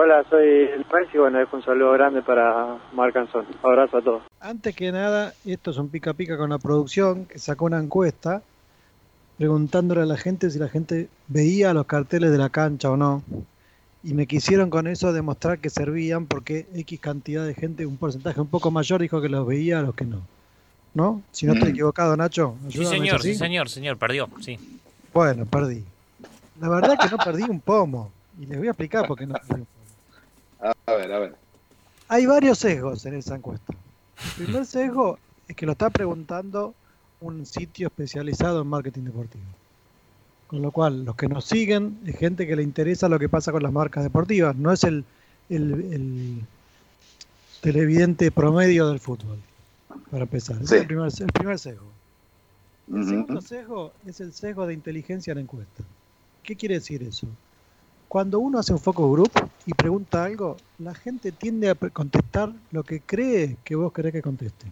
Hola, soy Luis y bueno, es un saludo grande para Marcanzón. Abrazo a todos. Antes que nada, esto es un pica pica con la producción que sacó una encuesta preguntándole a la gente si la gente veía los carteles de la cancha o no. Y me quisieron con eso demostrar que servían porque X cantidad de gente, un porcentaje un poco mayor, dijo que los veía a los que no. ¿No? Si no estoy equivocado, Nacho. Sí, ayúdame, ¿es señor, sí, señor, señor, perdió, sí. Bueno, perdí. La verdad que no perdí un pomo. Y les voy a explicar por qué no perdí un pomo. A ver, a ver. Hay varios sesgos en esa encuesta. El primer sesgo es que lo está preguntando un sitio especializado en marketing deportivo. Con lo cual, los que nos siguen es gente que le interesa lo que pasa con las marcas deportivas, no es el, el, el televidente promedio del fútbol, para empezar. Sí. es el primer, el primer sesgo. El segundo sesgo es el sesgo de inteligencia en la encuesta. ¿Qué quiere decir eso? Cuando uno hace un focus group y pregunta algo, la gente tiende a contestar lo que cree que vos querés que conteste.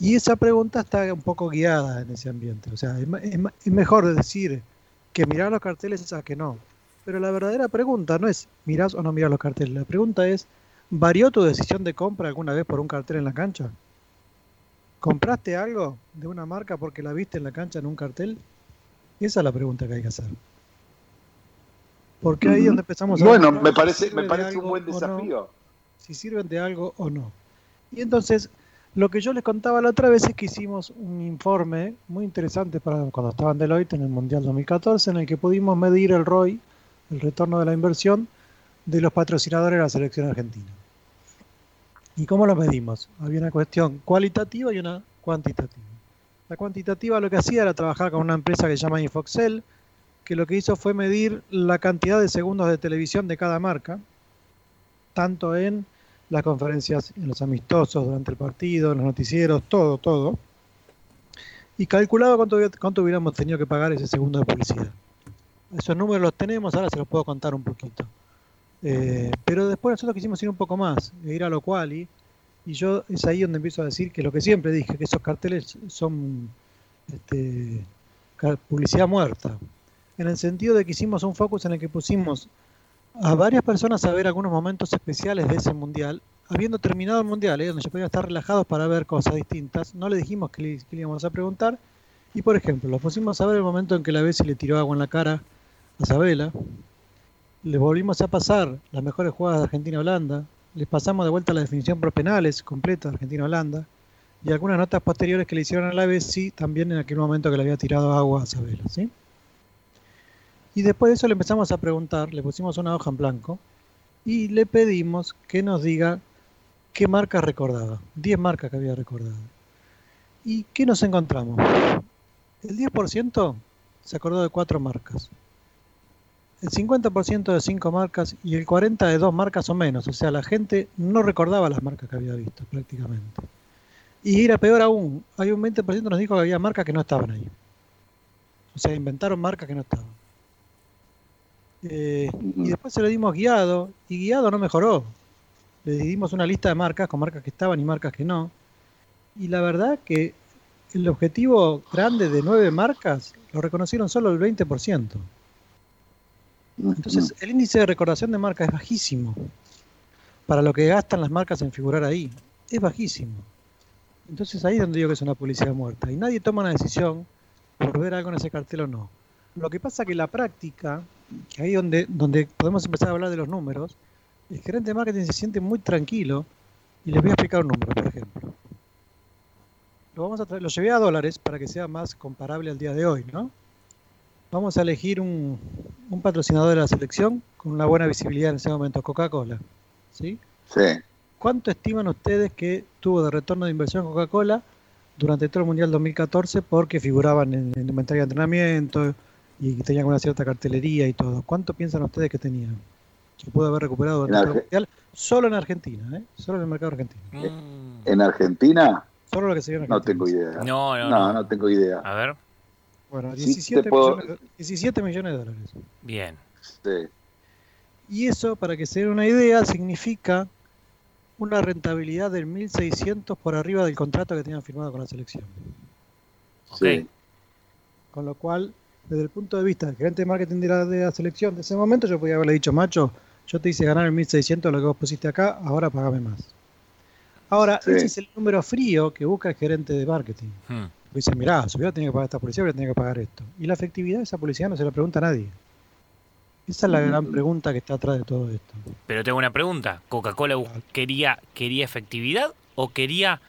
Y esa pregunta está un poco guiada en ese ambiente. O sea, es, mejor decir que mirar los carteles a que no. Pero la verdadera pregunta no es mirás o no mirás los carteles. La pregunta es, ¿varió tu decisión de compra alguna vez por un cartel en la cancha? ¿Compraste algo de una marca porque la viste en la cancha en un cartel? Esa es la pregunta que hay que hacer. Porque ahí es donde empezamos a Bueno, ver me si parece, me parece un buen no, desafío. si sirven de algo o no. Y entonces, lo que yo les contaba la otra vez es que hicimos un informe muy interesante para cuando estaba en Deloitte en el Mundial 2014, en el que pudimos medir el ROI, el retorno de la inversión, de los patrocinadores de la selección argentina. ¿Y cómo lo medimos? Había una cuestión cualitativa y una cuantitativa. La cuantitativa lo que hacía era trabajar con una empresa que se llama Infoxel, que lo que hizo fue medir la cantidad de segundos de televisión de cada marca, tanto en las conferencias, en los amistosos, durante el partido, en los noticieros, todo, todo. Y calculaba cuánto, cuánto hubiéramos tenido que pagar ese segundo de publicidad. Esos números los tenemos, ahora se los puedo contar un poquito. Eh, pero después nosotros quisimos ir un poco más, e ir a lo quali, y yo es ahí donde empiezo a decir que lo que siempre dije, que esos carteles son este, publicidad muerta, en el sentido de que hicimos un focus en el que pusimos a varias personas a ver algunos momentos especiales de ese mundial, habiendo terminado el mundial, ¿eh? donde se podían estar relajados para ver cosas distintas, no le dijimos que le, le íbamos a preguntar, y por ejemplo, los pusimos a ver el momento en que la Bessi le tiró agua en la cara a Sabela, les volvimos a pasar las mejores jugadas de Argentina-Holanda, les pasamos de vuelta la definición por penales completa de Argentina-Holanda, y algunas notas posteriores que le hicieron a la Bessi también en aquel momento que le había tirado agua a Sabela, ¿sí? Y después de eso le empezamos a preguntar, le pusimos una hoja en blanco y le pedimos que nos diga qué marcas recordaba. 10 marcas que había recordado. ¿Y qué nos encontramos? El 10% se acordó de 4 marcas. El 50% de 5 marcas y el 40% de 2 marcas o menos. O sea, la gente no recordaba las marcas que había visto prácticamente. Y era peor aún, hay un 20% que nos dijo que había marcas que no estaban ahí. O sea, inventaron marcas que no estaban. Eh, y después se lo dimos guiado, y guiado no mejoró. Le dimos una lista de marcas, con marcas que estaban y marcas que no. Y la verdad que el objetivo grande de nueve marcas lo reconocieron solo el 20%. Entonces, el índice de recordación de marcas es bajísimo. Para lo que gastan las marcas en figurar ahí, es bajísimo. Entonces ahí es donde digo que es una publicidad muerta. Y nadie toma una decisión por ver algo en ese cartel o no. Lo que pasa que la práctica, que ahí donde, donde podemos empezar a hablar de los números, el gerente de marketing se siente muy tranquilo y les voy a explicar un número, por ejemplo. Lo, vamos a lo llevé a dólares para que sea más comparable al día de hoy, ¿no? Vamos a elegir un, un patrocinador de la selección con una buena visibilidad en ese momento, Coca-Cola. ¿sí? Sí. ¿Cuánto estiman ustedes que tuvo de retorno de inversión Coca-Cola durante todo el Mundial 2014 porque figuraban en el inventario de entrenamiento y tenían una cierta cartelería y todo? ¿Cuánto piensan ustedes que tenían? Que pudo haber recuperado durante el Mundial solo en Argentina, ¿eh? Solo en el mercado argentino. ¿En Argentina? Solo lo que se vio en No Argentina. tengo idea. No, no, no. no. tengo idea. A ver, Bueno, Sí, 17, te puedo- millones, de- 17 millones de dólares. bien. Sí. Y eso, para que se den una idea, significa una rentabilidad del 1.600 por arriba del contrato que tenían firmado con la selección. Ok. Sí. Con lo cual, desde el punto de vista del gerente de marketing de la, de la selección de ese momento, yo podía haberle dicho, macho, yo te hice ganar el 1600 lo que vos pusiste acá, ahora pagame más. Ahora, Sí. ese es el número frío que busca el gerente de marketing. Hmm. Dice, mirá, si hubiera tenido que pagar esta policía, hubiera tenido que pagar esto. Y la efectividad de esa policía no se la pregunta a nadie. Esa es la gran pregunta que está atrás de todo esto. Pero tengo una pregunta. ¿Coca-Cola quería, quería efectividad o quería,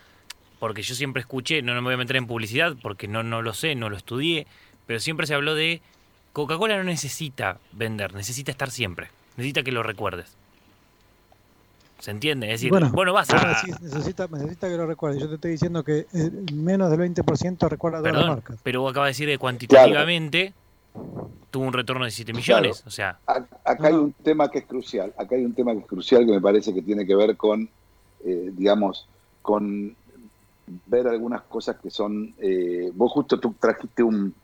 porque yo siempre escuché, no, no me voy a meter en publicidad porque no, no lo sé, no lo estudié, pero siempre se habló de Coca-Cola no necesita vender, necesita estar siempre, necesita que lo recuerdes. ¿Se entiende? Es decir, Bueno, bueno, vas a... decís, necesita, necesita que lo recuerde. Yo te estoy diciendo que eh, menos del 20% recuerda todas las marcas. pero vos acabas de decir que cuantitativamente tuvo un retorno de 7 millones. O sea, Acá hay un tema que es crucial, acá hay un tema que es crucial que me parece que tiene que ver con, eh, digamos, con ver algunas cosas que son, eh, vos justo tú trajiste un,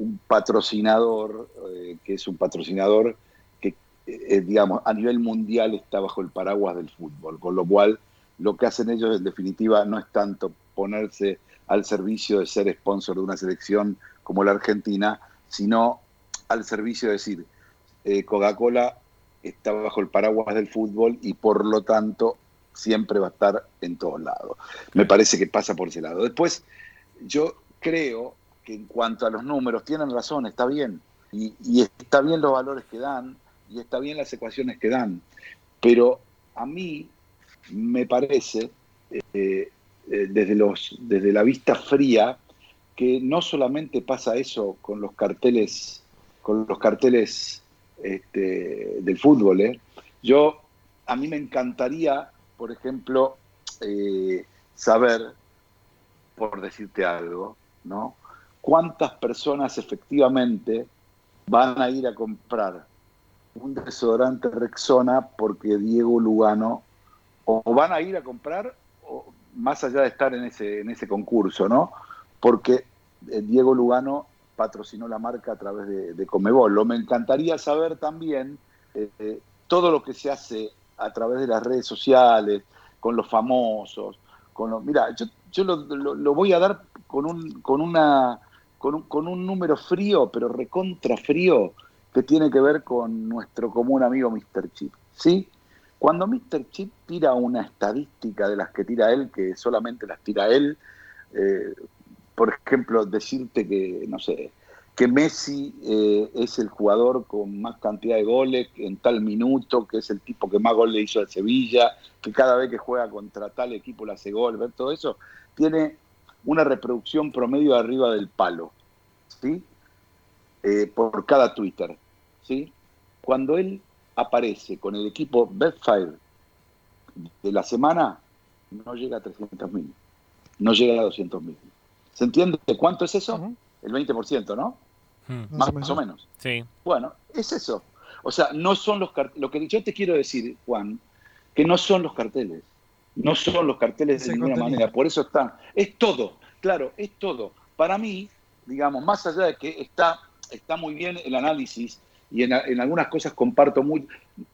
un patrocinador, eh, que es un patrocinador que, eh, digamos, a nivel mundial está bajo el paraguas del fútbol, con lo cual lo que hacen ellos en definitiva no es tanto ponerse al servicio de ser sponsor de una selección como la Argentina, sino al servicio de decir, eh, Coca-Cola está bajo el paraguas del fútbol y por lo tanto siempre va a estar en todos lados. Me parece que pasa por ese lado. Después, yo creo en cuanto a los números, tienen razón, está bien. Y, está bien los valores que dan, y está bien las ecuaciones que dan. Pero a mí me parece, eh, eh, desde, los, desde la vista fría, que no solamente pasa eso con los carteles, con los carteles este, del fútbol. ¿eh? Yo, a mí me encantaría, por ejemplo, saber, por decirte algo, ¿no? ¿Cuántas personas efectivamente van a ir a comprar un desodorante Rexona porque Diego Lugano, o van a ir a comprar, o, más allá de estar en ese, en ese concurso, ¿no? Porque eh, Diego Lugano patrocinó la marca a través de, Comebol. Lo me encantaría saber también eh, eh, todo lo que se hace a través de las redes sociales, con los famosos, con los, mira, yo, yo lo, lo- lo voy a dar con un, con una con un, con un número frío, pero recontra frío, que tiene que ver con nuestro común amigo Mr. Chip. ¿Sí? Cuando Mr. Chip tira una estadística de las que tira él, que solamente las tira él, eh, por ejemplo, decirte que, no sé, que Messi eh, es el jugador con más cantidad de goles en tal minuto, que es el tipo que más gol le hizo al Sevilla, que cada vez que juega contra tal equipo le hace gol, ver todo eso, tiene una reproducción promedio arriba del palo, ¿sí? Eh, por cada Twitter, ¿sí? Cuando él aparece con el equipo Betfire de la semana, no llega a 300.000, no llega a 200.000. ¿Se entiende cuánto es eso? Ujú. El 20%, ¿no? hmm, Más Más o menos. sí. Bueno, es eso. O sea, no son los carteles. Lo que yo te quiero decir, Juan, que no son los carteles. No son los carteles Es de ninguna contenido. manera. Por eso están. Es todo. Claro, es todo. Para mí, digamos, más allá de que está, está muy bien el análisis y en, en algunas cosas comparto muy.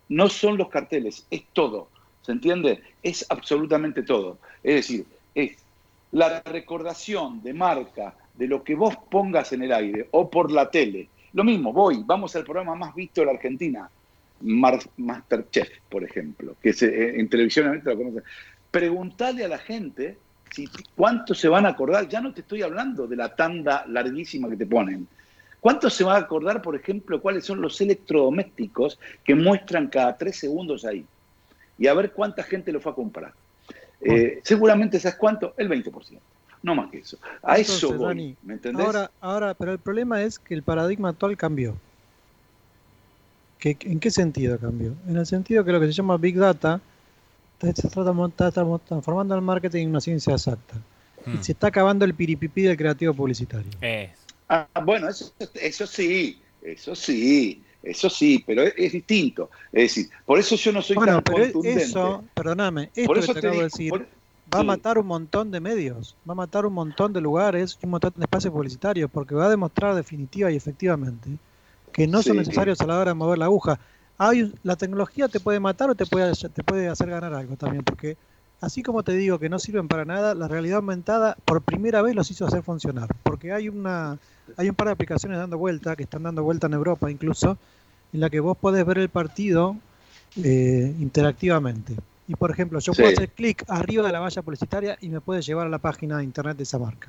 No son los carteles, es todo. ¿Se entiende? Es absolutamente todo. Es decir, es la recordación de marca de lo que vos pongas en el aire o por la tele. Lo mismo, voy, vamos al programa más visto de la Argentina, Masterchef, por ejemplo, que eh, en televisión lo conocen. Preguntale a la gente si, cuánto se van a acordar, ya no te estoy hablando de la tanda larguísima que te ponen. ¿Cuánto se va a acordar, por ejemplo, cuáles son los electrodomésticos que muestran cada tres segundos ahí? Y a ver cuánta gente lo fue a comprar. Eh, seguramente, ¿sabes cuánto? El 20%. No más que eso. A eso voy. Dani, ¿Me entendés? Ahora, ahora, pero el problema es que el paradigma actual cambió. ¿Qué- ¿En qué sentido cambió? En el sentido que lo que se llama Big Data se está transformando el marketing en una ciencia exacta. hmm. Y se está acabando el piripipí del creativo publicitario. Es. Ah, bueno, eso, eso sí, eso sí, eso sí, pero es, es distinto. Es decir, por eso yo no soy Bueno, tan pero contundente. eso, perdóname, esto por que eso te te acabo de decir por- va a matar un montón de medios, va a matar un montón de lugares, un montón de espacios publicitarios, porque va a demostrar definitiva y efectivamente que no son Sí. necesarios a la hora de mover la aguja. Hay, un- la tecnología te puede matar o te puede, te puede hacer ganar algo también, porque así como te digo que no sirven para nada, la realidad aumentada por primera vez los hizo hacer funcionar, porque hay una hay un par de aplicaciones dando vuelta, que están dando vuelta en Europa incluso, en la que vos podés ver el partido eh, interactivamente. Y por ejemplo, yo puedo hacer clic arriba de la valla publicitaria y me puede llevar a la página de internet de esa marca.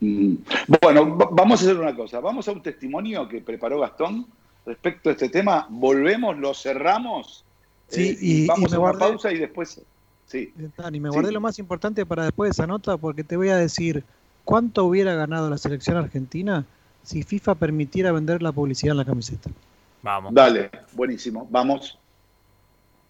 Mm. Bueno, vamos a hacer una cosa. Vamos a un testimonio que preparó Gastón respecto a este tema. Volvemos, lo cerramos. Sí, eh, y, vamos a una pausa y después. Sí. Y me guardé lo más importante para después de esa nota porque te voy a decir cuánto hubiera ganado la selección argentina si FIFA permitiera vender la publicidad en la camiseta. Vamos. Dale, buenísimo. Vamos.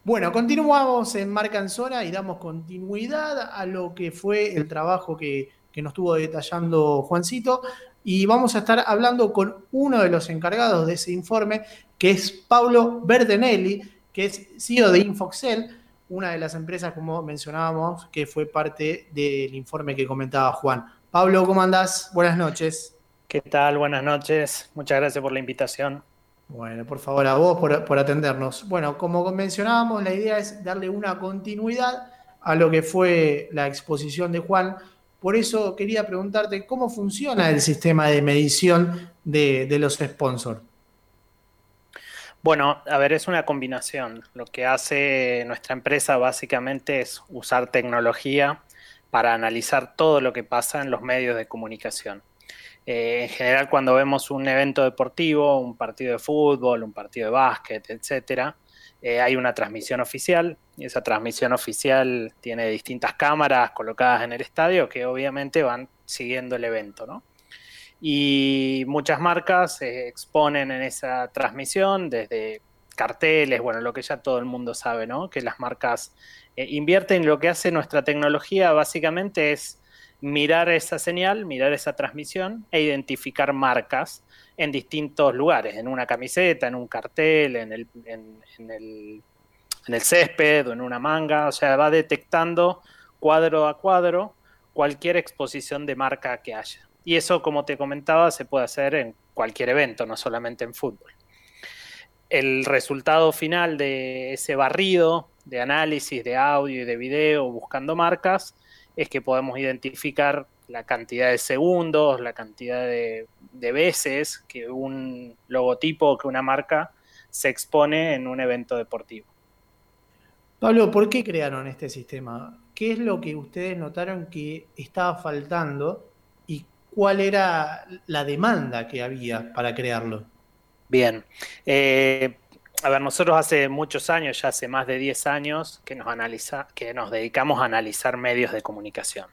Bueno, continuamos en Marca en Zona y damos continuidad a lo que fue el trabajo que, nos estuvo detallando Juancito. Y vamos a estar hablando con uno de los encargados de ese informe, que es Pablo Verdenelli, que es CEO de Infoxel, una de las empresas, como mencionábamos, que fue parte del informe que comentaba Juan. Pablo, ¿cómo andás? Buenas noches. ¿Qué tal? Buenas noches. Muchas gracias por la invitación. Bueno, por favor, a vos por, atendernos. Bueno, como mencionábamos, la idea es darle una continuidad a lo que fue la exposición de Juan. Por eso quería preguntarte cómo funciona el sistema de medición de, los sponsors. Bueno, a ver, es una combinación. Lo que hace nuestra empresa básicamente es usar tecnología para analizar todo lo que pasa en los medios de comunicación. Eh, en general, cuando vemos un evento deportivo, un partido de fútbol, un partido de básquet, etcétera, eh, hay una transmisión oficial y esa transmisión oficial tiene distintas cámaras colocadas en el estadio que obviamente van siguiendo el evento, ¿no? Y muchas marcas se exponen en esa transmisión desde carteles, bueno, lo que ya todo el mundo sabe, ¿no? Que las marcas eh, invierten, lo que hace nuestra tecnología básicamente es mirar esa señal, mirar esa transmisión e identificar marcas en distintos lugares, en una camiseta, en un cartel, en el, en, el, césped o en una manga, o sea, va detectando cuadro a cuadro cualquier exposición de marca que haya. Y eso, como te comentaba, se puede hacer en cualquier evento, no solamente en fútbol. El resultado final de ese barrido de análisis de audio y de video buscando marcas es que podemos identificar la cantidad de segundos, la cantidad de, veces que un logotipo o que una marca se expone en un evento deportivo. Pablo, ¿por qué crearon este sistema? ¿Qué es lo que ustedes notaron que estaba faltando y cuál era la demanda que había para crearlo? Bien, eh, a ver, nosotros hace muchos años, ya hace más de 10 años, que nos, analiza, que nos dedicamos a analizar medios de comunicación.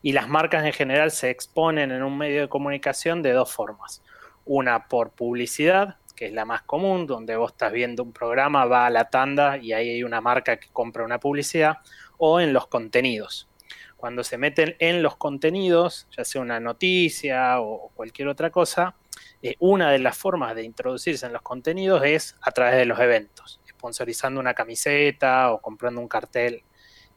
Y las marcas en general se exponen en un medio de comunicación de dos formas. Una por publicidad, que es la más común, donde vos estás viendo un programa, va a la tanda y ahí hay una marca que compra una publicidad, o en los contenidos. Cuando se meten en los contenidos, ya sea una noticia o cualquier otra cosa, eh, una de las formas de introducirse en los contenidos es a través de los eventos, sponsorizando una camiseta o comprando un cartel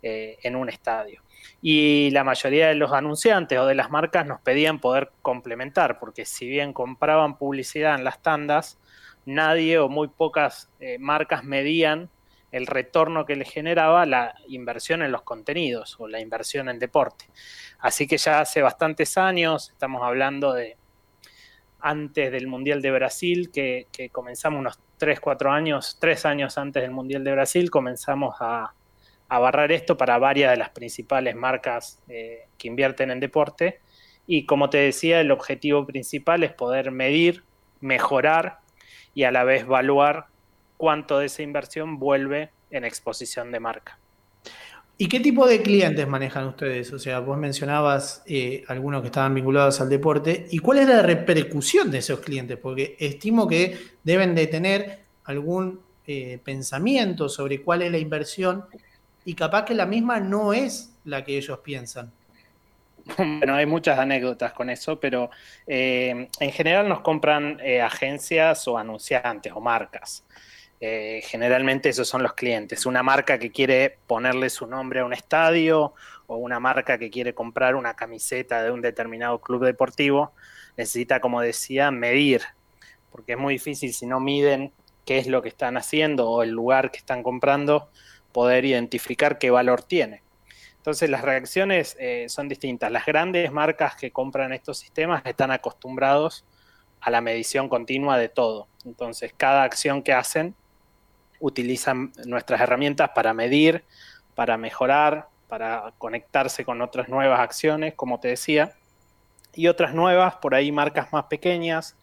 eh, en un estadio. Y la mayoría de los anunciantes o de las marcas nos pedían poder complementar, porque si bien compraban publicidad en las tandas, nadie o muy pocas eh, marcas medían el retorno que les generaba la inversión en los contenidos o la inversión en deporte. Así que ya hace bastantes años, estamos hablando de antes del Mundial de Brasil, que, comenzamos unos 3, 4 años, 3 años antes del Mundial de Brasil, comenzamos a, barrar esto para varias de las principales marcas eh, que invierten en deporte. Y como te decía, el objetivo principal es poder medir, mejorar y a la vez evaluar cuánto de esa inversión vuelve en exposición de marca. ¿Y qué tipo de clientes manejan ustedes? O sea, vos mencionabas eh, algunos que estaban vinculados al deporte. ¿Y cuál es la repercusión de esos clientes? Porque estimo que deben de tener algún eh, pensamiento sobre cuál es la inversión y capaz que la misma no es la que ellos piensan. Bueno, hay muchas anécdotas con eso, pero eh, en general nos compran agencias o anunciantes o marcas. Eh, generalmente esos son los clientes. Una marca que quiere ponerle su nombre a un estadio o una marca que quiere comprar una camiseta de un determinado club deportivo, necesita, como decía, medir, porque es muy difícil si no miden qué es lo que están haciendo o el lugar que están comprando, poder identificar qué valor tiene. Entonces las reacciones eh, son distintas. Las grandes marcas que compran estos sistemas están acostumbrados a la medición continua de todo. Entonces cada acción que hacen utilizan nuestras herramientas para medir, para mejorar, para conectarse con otras nuevas acciones, como te decía, y otras nuevas, por ahí marcas más pequeñas,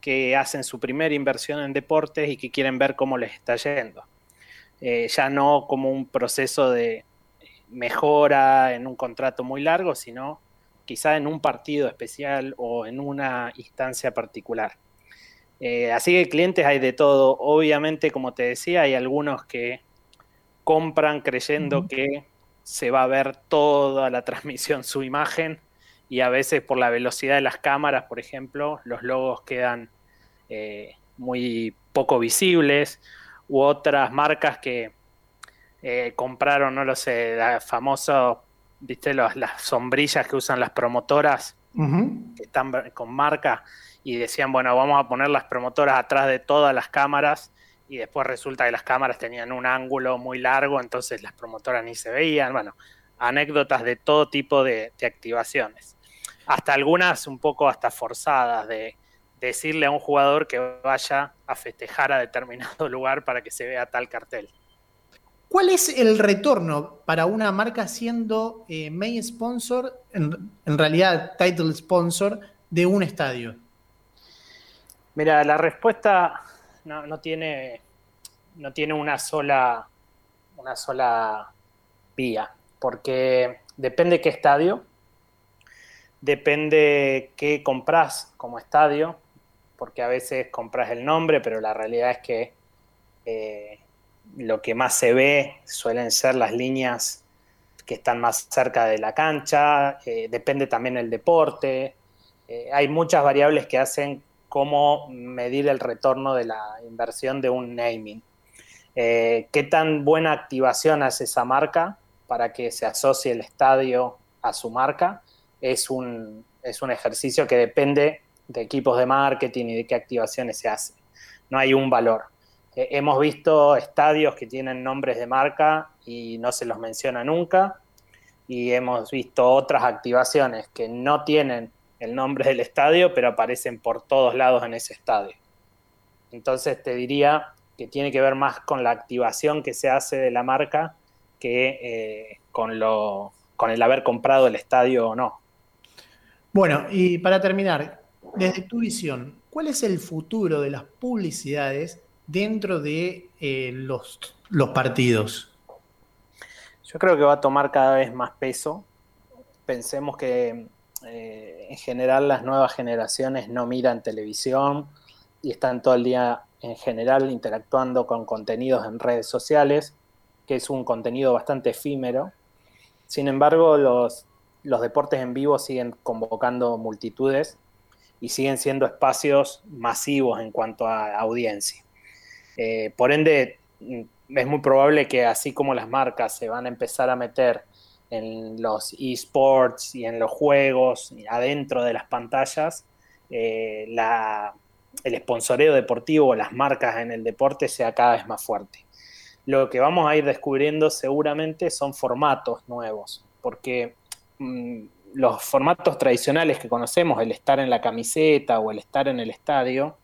que hacen su primera inversión en deportes y que quieren ver cómo les está yendo. Eh, ya no como un proceso de mejora en un contrato muy largo, sino quizá en un partido especial o en una instancia particular. Eh, así que clientes hay de todo. Obviamente, como te decía, hay algunos que compran creyendo que se va a ver toda la transmisión, su imagen, y a veces por la velocidad de las cámaras, por ejemplo, los logos quedan eh, muy poco visibles, u otras marcas que eh, compraron, no lo sé, la famoso, viste, las sombrillas que usan las promotoras, que están con marca, y decían, bueno, vamos a poner las promotoras atrás de todas las cámaras, y después resulta que las cámaras tenían un ángulo muy largo, entonces las promotoras ni se veían, bueno, anécdotas de todo tipo de activaciones. Hasta algunas un poco hasta forzadas de decirle a un jugador que vaya a festejar a determinado lugar para que se vea tal cartel. ¿Cuál es el retorno para una marca siendo eh, main sponsor, en, realidad title sponsor, de un estadio? Mira, la respuesta no, tiene, no tiene una sola, una sola vía, porque depende qué estadio, Depende qué compras como estadio, porque a veces compras el nombre, pero la realidad es que eh, lo que más se ve suelen ser las líneas que están más cerca de la cancha, eh, depende también el deporte, eh, hay muchas variables que hacen cómo medir el retorno de la inversión de un naming. ¿Qué tan buena activación hace esa marca para que se asocie el estadio a su marca? es un, es un ejercicio que depende de equipos de marketing y de qué activaciones se hacen. No hay un valor. Eh, hemos visto estadios que tienen nombres de marca y no se los menciona nunca. Y hemos visto otras activaciones que no tienen el nombre del estadio, pero aparecen por todos lados en ese estadio. Entonces te diría que tiene que ver más con la activación que se hace de la marca que eh, con, lo, con el haber comprado el estadio o no. Bueno, y para terminar, desde tu visión, ¿cuál es el futuro de las publicidades dentro de eh, los, los partidos? Yo creo que va a tomar cada vez más peso. Pensemos que eh, en general las nuevas generaciones no miran televisión y están todo el día en general interactuando con contenidos en redes sociales, que es un contenido bastante efímero. Sin embargo, los los deportes en vivo siguen convocando multitudes y siguen siendo espacios masivos en cuanto a audiencia. Eh, por ende, mm, es muy probable que así como las marcas se van a empezar a meter en los esports y en los juegos adentro de las pantallas, eh, el sponsoreo deportivo, las marcas en el deporte sea cada vez más fuerte. Lo que vamos a ir descubriendo seguramente son formatos nuevos, porque Mm, los formatos tradicionales que conocemos, el estar en la camiseta o el estar en el estadio,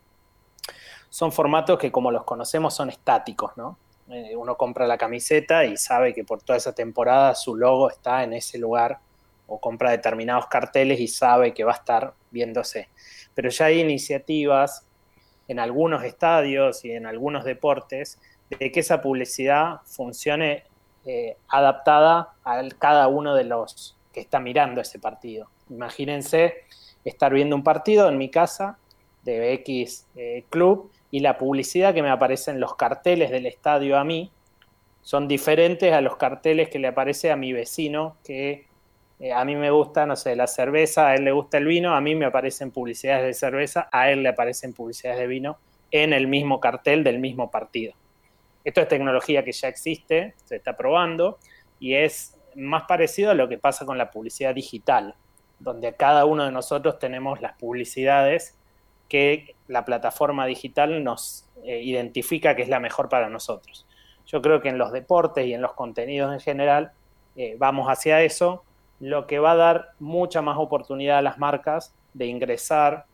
son formatos que como los conocemos son estáticos, ¿no? Eh, uno compra la camiseta y sabe que por toda esa temporada su logo está en ese lugar o compra determinados carteles y sabe que va a estar viéndose. Pero ya hay iniciativas en algunos estadios y en algunos deportes de que esa publicidad funcione eh, adaptada a cada uno de los que está mirando ese partido. Imagínense estar viendo un partido en mi casa de X eh, Club y la publicidad que me aparece en los carteles del estadio a mí son diferentes a los carteles que le aparece a mi vecino que eh, a mí me gusta, no sé, la cerveza, a él le gusta el vino, a mí me aparecen publicidades de cerveza, a él le aparecen publicidades de vino en el mismo cartel del mismo partido. Esto es tecnología que ya existe, se está probando y es más parecido a lo que pasa con la publicidad digital, donde cada uno de nosotros tenemos las publicidades que la plataforma digital nos eh, identifica que es la mejor para nosotros. Yo creo que en los deportes y en los contenidos en general eh, vamos hacia eso, lo que va a dar mucha más oportunidad a las marcas de ingresar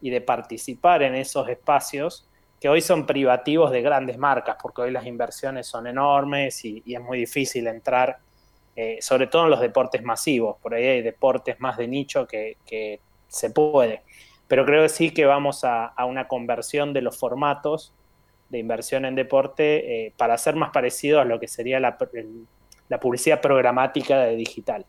y de participar en esos espacios que hoy son privativos de grandes marcas, porque hoy las inversiones son enormes y, es muy difícil entrar, eh, sobre todo en los deportes masivos, por ahí hay deportes más de nicho que, se puede. Pero creo que sí que vamos a, una conversión de los formatos de inversión en deporte eh, para ser más parecido a lo que sería la, la publicidad programática de digital.